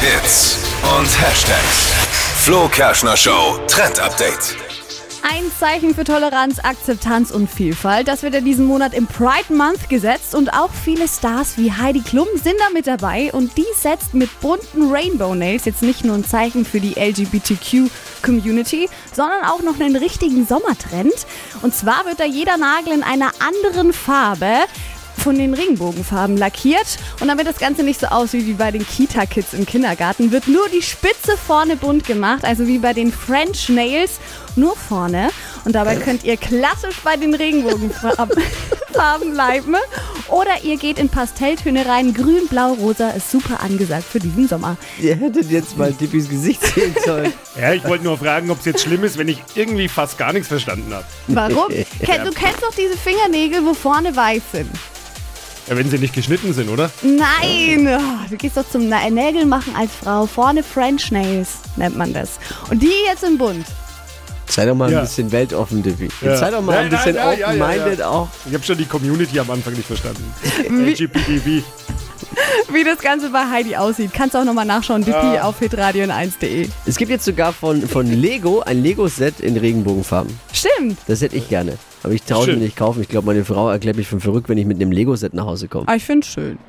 Hits und Hashtags. Flo Kerschner Show Trend Update. Ein Zeichen für Toleranz, Akzeptanz und Vielfalt. Das wird ja diesen Monat im Pride Month gesetzt und auch viele Stars wie Heidi Klum sind da mit dabei und die setzt mit bunten Rainbow Nails jetzt nicht nur ein Zeichen für die LGBTQ Community, sondern auch noch einen richtigen Sommertrend. Und zwar wird da jeder Nagel in einer anderen Farbe von den Regenbogenfarben lackiert. Und damit das Ganze nicht so aussieht wie bei den Kita-Kids im Kindergarten, wird nur die Spitze vorne bunt gemacht, also wie bei den French Nails, nur vorne. Und dabei könnt ihr klassisch bei den Regenbogenfarben Farben bleiben. Oder ihr geht in Pastelltöne rein. Grün, Blau, Rosa ist super angesagt für diesen Sommer. Ihr hättet jetzt mal Dippis Gesicht sehen sollen. Ja, ich wollte nur fragen, ob es jetzt schlimm ist, wenn ich irgendwie fast gar nichts verstanden habe. Warum? Du kennst doch diese Fingernägel, wo vorne weiß sind. Ja, wenn sie nicht geschnitten sind, oder? Nein! Oh, Du gehst doch zum Nägel machen als Frau. Vorne French Nails nennt man das. Und die jetzt in bunt. Sei doch mal Ja. ein bisschen weltoffen, Dippy. Ja. Sei doch mal ein bisschen ja, ja, ja, open-minded ja. auch. Ich habe schon die Community am Anfang nicht verstanden. LGBTV. Wie das Ganze bei Heidi aussieht, kannst du auch nochmal nachschauen. Dippi auf hitradion1.de. Es gibt jetzt sogar von, von Lego ein Lego-Set in Regenbogenfarben. Stimmt. Das hätte ich gerne. Aber ich traue mir nicht kaufen. Ich glaube, meine Frau erklärt mich für verrückt, wenn ich mit einem Lego-Set nach Hause komme. Aber ich finde es schön.